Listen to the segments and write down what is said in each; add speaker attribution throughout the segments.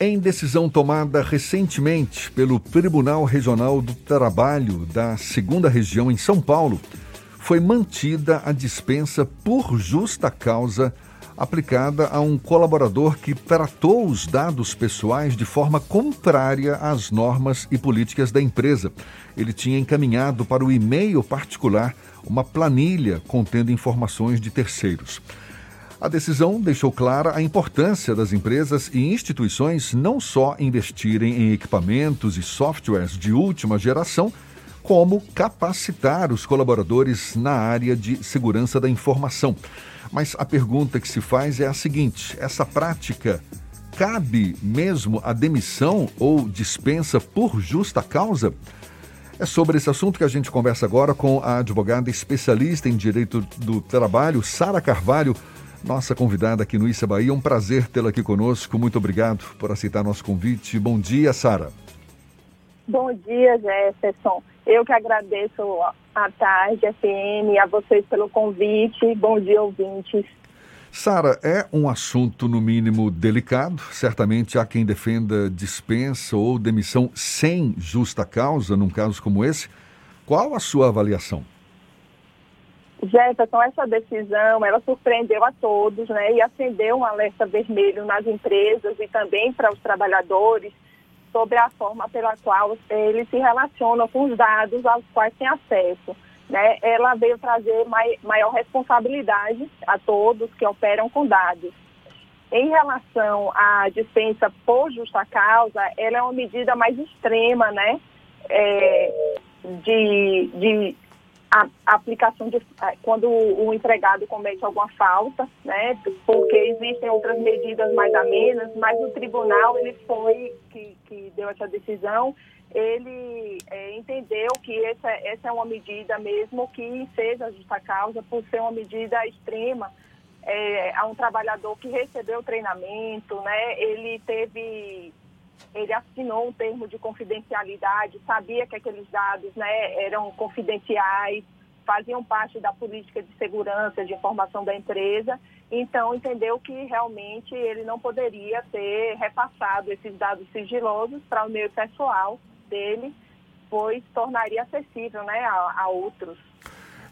Speaker 1: Em decisão tomada recentemente pelo Tribunal Regional do Trabalho da Segunda Região em São Paulo, foi mantida a dispensa por justa causa aplicada a um colaborador que tratou os dados pessoais de forma contrária às normas e políticas da empresa. Ele tinha encaminhado para o e-mail particular uma planilha contendo informações de terceiros. A decisão deixou clara a importância das empresas e instituições não só investirem em equipamentos e softwares de última geração, como capacitar os colaboradores na área de segurança da informação. Mas a pergunta que se faz é a seguinte: essa prática cabe mesmo a demissão ou dispensa por justa causa? É sobre esse assunto que a gente conversa agora com a advogada especialista em direito do trabalho, Sara Carvalho nossa convidada aqui no Issa Bahia. Um prazer tê-la aqui conosco. Muito obrigado por aceitar nosso convite. Bom dia, Sara.
Speaker 2: Bom dia, Jefferson. Eu que agradeço a tarde, FM, a vocês pelo convite. Bom dia, ouvintes.
Speaker 1: Sara, é um assunto, no mínimo, delicado. Certamente há quem defenda dispensa ou demissão sem justa causa, num caso como esse. Qual a sua avaliação?
Speaker 2: Jefferson, essa decisão, ela surpreendeu a todos, né, e acendeu um alerta vermelho nas empresas e também para os trabalhadores sobre a forma pela qual eles se relacionam com os dados aos quais têm acesso. Né? Ela veio trazer mai, maior responsabilidade a todos que operam com dados. Em relação à dispensa por justa causa, ela é uma medida mais extrema, né? É, de, de a, aplicação de quando o empregado comete alguma falta, né? Porque existem outras medidas mais amenas, mas o tribunal ele foi que, que deu essa decisão, ele é, entendeu que essa, essa é uma medida mesmo que seja justa causa por ser uma medida extrema é, a um trabalhador que recebeu treinamento, né? Ele teve ele assinou um termo de confidencialidade, sabia que aqueles dados né, eram confidenciais, faziam parte da política de segurança de informação da empresa, então entendeu que realmente ele não poderia ter repassado esses dados sigilosos para o meio pessoal dele, pois tornaria acessível né, a, a outros.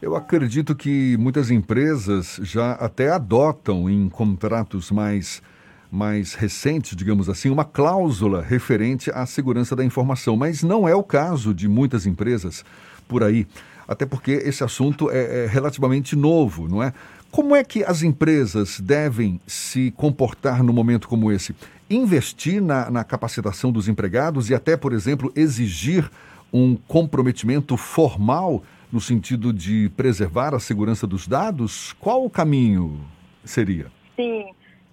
Speaker 1: Eu acredito que muitas empresas já até adotam em contratos mais mais recentes, digamos assim, uma cláusula referente à segurança da informação, mas não é o caso de muitas empresas por aí, até porque esse assunto é, é relativamente novo, não é? Como é que as empresas devem se comportar no momento como esse? Investir na, na capacitação dos empregados e até, por exemplo, exigir um comprometimento formal no sentido de preservar a segurança dos dados? Qual o caminho seria?
Speaker 2: Sim,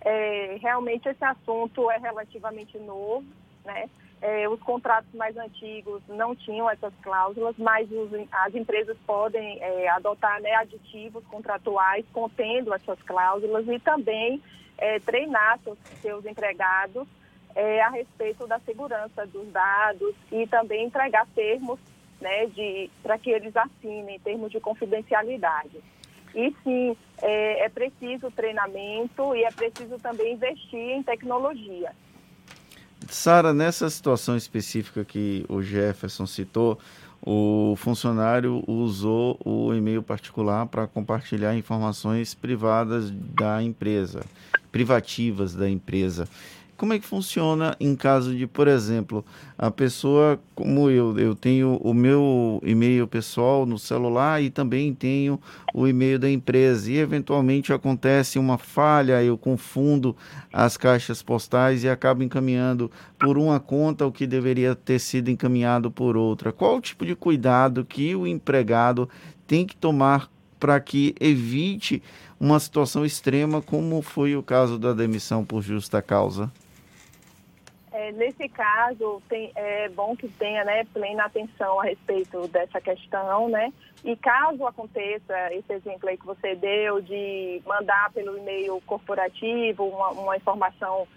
Speaker 2: é, realmente esse assunto é relativamente novo, né? É, os contratos mais antigos não tinham essas cláusulas, mas os, as empresas podem é, adotar né, aditivos contratuais contendo essas cláusulas e também é, treinar seus, seus empregados é, a respeito da segurança dos dados e também entregar termos né, para que eles assinem, termos de confidencialidade. E sim, é, é preciso treinamento e é preciso também investir em tecnologia.
Speaker 3: Sara, nessa situação específica que o Jefferson citou, o funcionário usou o e-mail particular para compartilhar informações privadas da empresa, privativas da empresa. Como é que funciona em caso de, por exemplo, a pessoa, como eu, eu tenho o meu e-mail pessoal no celular e também tenho o e-mail da empresa e eventualmente acontece uma falha, eu confundo as caixas postais e acabo encaminhando por uma conta o que deveria ter sido encaminhado por outra. Qual o tipo de cuidado que o empregado tem que tomar para que evite uma situação extrema como foi o caso da demissão por justa causa?
Speaker 2: É, nesse caso, tem, é bom que tenha né, plena atenção a respeito dessa questão, né? E caso aconteça esse exemplo aí que você deu de mandar pelo e-mail corporativo uma, uma informação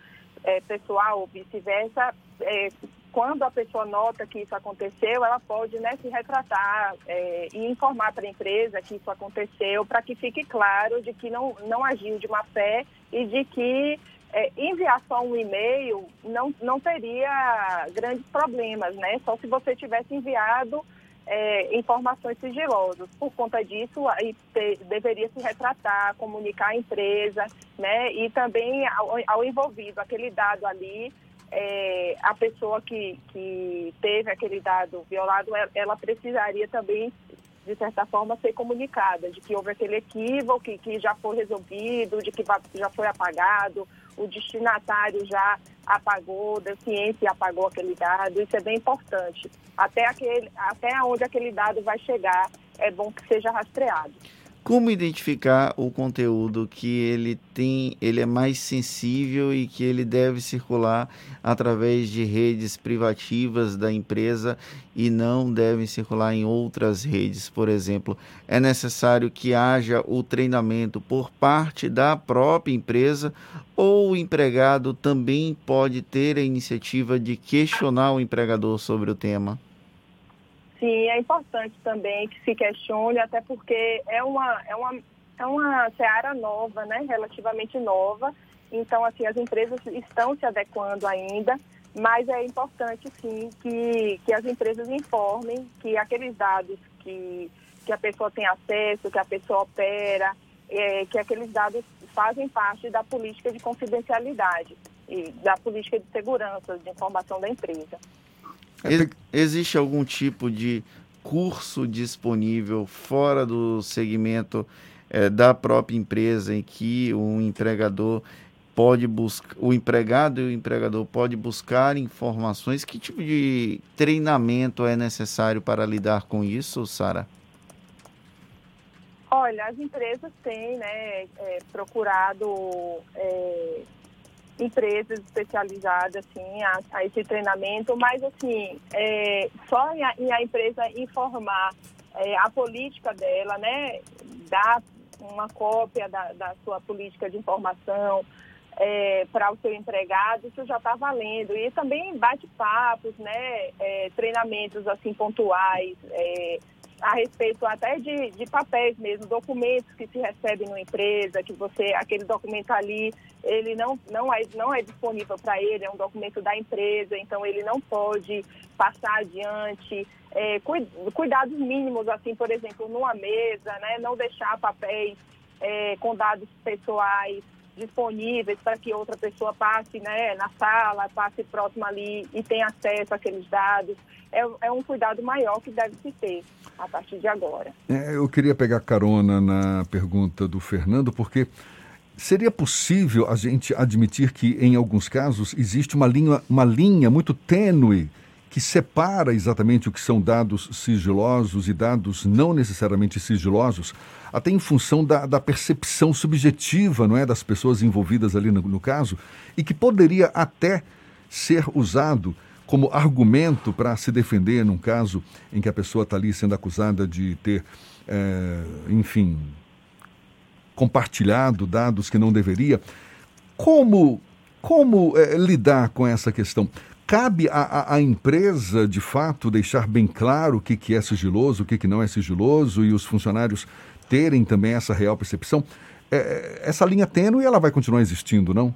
Speaker 2: é, pessoal ou vice-versa, é, quando a pessoa nota que isso aconteceu, ela pode né, se retratar é, e informar para a empresa que isso aconteceu, para que fique claro de que não, não agiu de má fé e de que é, enviar só um e-mail não, não teria grandes problemas, né? Só se você tivesse enviado é, informações sigilosas. Por conta disso, aí te, deveria se retratar, comunicar a empresa, né? E também ao, ao envolvido aquele dado ali, é, a pessoa que, que teve aquele dado violado, ela precisaria também de certa forma, ser comunicada, de que houve aquele equívoco, que, que já foi resolvido, de que já foi apagado, o destinatário já apagou, da ciência apagou aquele dado, isso é bem importante. Até, aquele, até onde aquele dado vai chegar, é bom que seja rastreado.
Speaker 3: Como identificar o conteúdo que ele tem, ele é mais sensível e que ele deve circular através de redes privativas da empresa e não deve circular em outras redes, por exemplo, é necessário que haja o treinamento por parte da própria empresa ou o empregado também pode ter a iniciativa de questionar o empregador sobre o tema?
Speaker 2: Sim, é importante também que se questione, até porque é uma, é uma, é uma seara nova, né? relativamente nova. Então, assim, as empresas estão se adequando ainda, mas é importante, sim, que, que as empresas informem que aqueles dados que, que a pessoa tem acesso, que a pessoa opera, é, que aqueles dados fazem parte da política de confidencialidade e da política de segurança de informação da empresa.
Speaker 3: Existe algum tipo de curso disponível fora do segmento é, da própria empresa em que o empregador pode buscar, o empregado e o empregador pode buscar informações? Que tipo de treinamento é necessário para lidar com isso, Sara?
Speaker 2: Olha, as empresas têm né, é, procurado é, empresas especializadas assim, a, a, esse treinamento, mas assim, é, só em a, em a, empresa informar é, a política dela, né, dar uma cópia da, da sua política de informação é, para o seu empregado, isso já está valendo. E também bate-papos, né, é, treinamentos assim pontuais, é, a respeito até de, de papéis mesmo, documentos que se recebem numa empresa, que você, aquele documento ali, ele não, não, é, não é disponível para ele, é um documento da empresa, então ele não pode passar adiante. É, cuidados mínimos, assim, por exemplo, numa mesa, né, não deixar papéis é, com dados pessoais disponíveis para que outra pessoa passe né, na sala, passe próximo ali e tenha acesso àqueles dados. É, é um cuidado maior que deve se ter a partir de agora.
Speaker 1: É, eu queria pegar carona na pergunta do Fernando, porque seria possível a gente admitir que, em alguns casos, existe uma linha, uma linha muito tênue que separa exatamente o que são dados sigilosos e dados não necessariamente sigilosos, até em função da, da percepção subjetiva não é, das pessoas envolvidas ali no, no caso, e que poderia até ser usado como argumento para se defender num caso em que a pessoa está ali sendo acusada de ter, é, enfim, compartilhado dados que não deveria. Como, como é, lidar com essa questão? Cabe à, empresa, de fato, deixar bem claro o que, que é sigiloso, o que, que não é sigiloso e os funcionários terem também essa real percepção. É, essa linha tênue ela vai continuar existindo, não?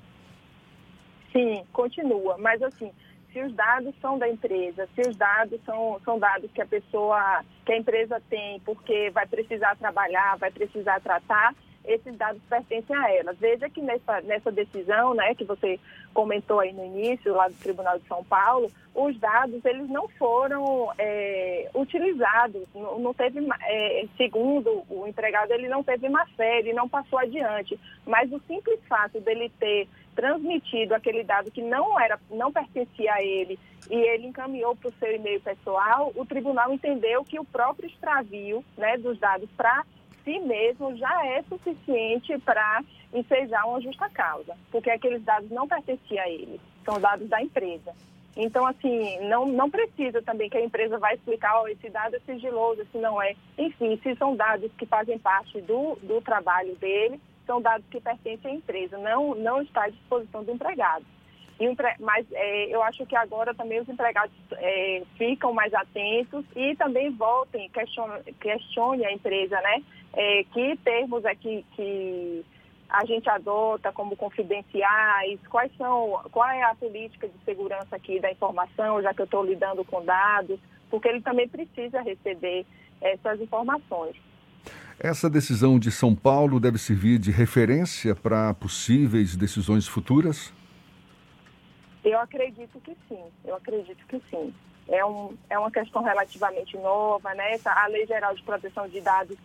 Speaker 2: Sim, continua. Mas assim, se os dados são da empresa, se os dados são, são dados que a pessoa, que a empresa tem, porque vai precisar trabalhar, vai precisar tratar, esses dados pertencem a ela. Veja que nessa, nessa decisão, né, que você comentou aí no início, lá do Tribunal de São Paulo, os dados eles não foram é, utilizados, não, não teve, é, segundo o empregado, ele não teve má fé, ele não passou adiante. Mas o simples fato dele ter transmitido aquele dado que não era, não pertencia a ele e ele encaminhou para o seu e-mail pessoal, o tribunal entendeu que o próprio extravio né, dos dados para si mesmo já é suficiente para ensejar uma justa causa, porque aqueles dados não pertenciam a ele, são dados da empresa. Então, assim, não, não precisa também que a empresa vai explicar, oh, esse dado é sigiloso, esse não é. Enfim, se são dados que fazem parte do, do trabalho dele, são dados que pertencem à empresa, não, não está à disposição do empregado. Mas é, eu acho que agora também os empregados é, ficam mais atentos e também voltem, questionem, questione a empresa, né? É, que termos aqui que, a gente adota como confidenciais, quais são, qual é a política de segurança aqui da informação, já que eu estou lidando com dados, porque ele também precisa receber essas informações.
Speaker 1: Essa decisão de São Paulo deve servir de referência para possíveis decisões futuras?
Speaker 2: Eu acredito que sim, eu acredito que sim. É, um, é uma questão relativamente nova, né? A Lei Geral de Proteção de Dados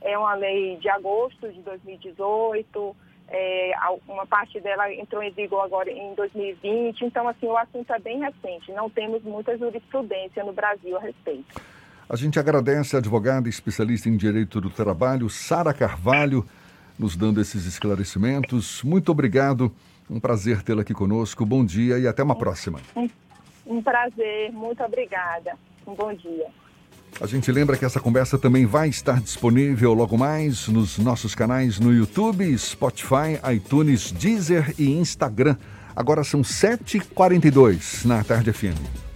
Speaker 2: é uma lei de agosto de 2018, é, uma parte dela entrou em vigor agora em 2020, então assim, o assunto é bem recente, não temos muita jurisprudência no Brasil a respeito.
Speaker 1: A gente agradece a advogada especialista em direito do trabalho, Sara Carvalho, nos dando esses esclarecimentos. Muito obrigado, um prazer tê-la aqui conosco. Bom dia e até uma próxima.
Speaker 2: Um, um prazer, muito obrigada. Um bom dia.
Speaker 1: A gente lembra que essa conversa também vai estar disponível logo mais nos nossos canais no YouTube, Spotify, iTunes, Deezer e Instagram. Agora são 7h42 na Tarde FM.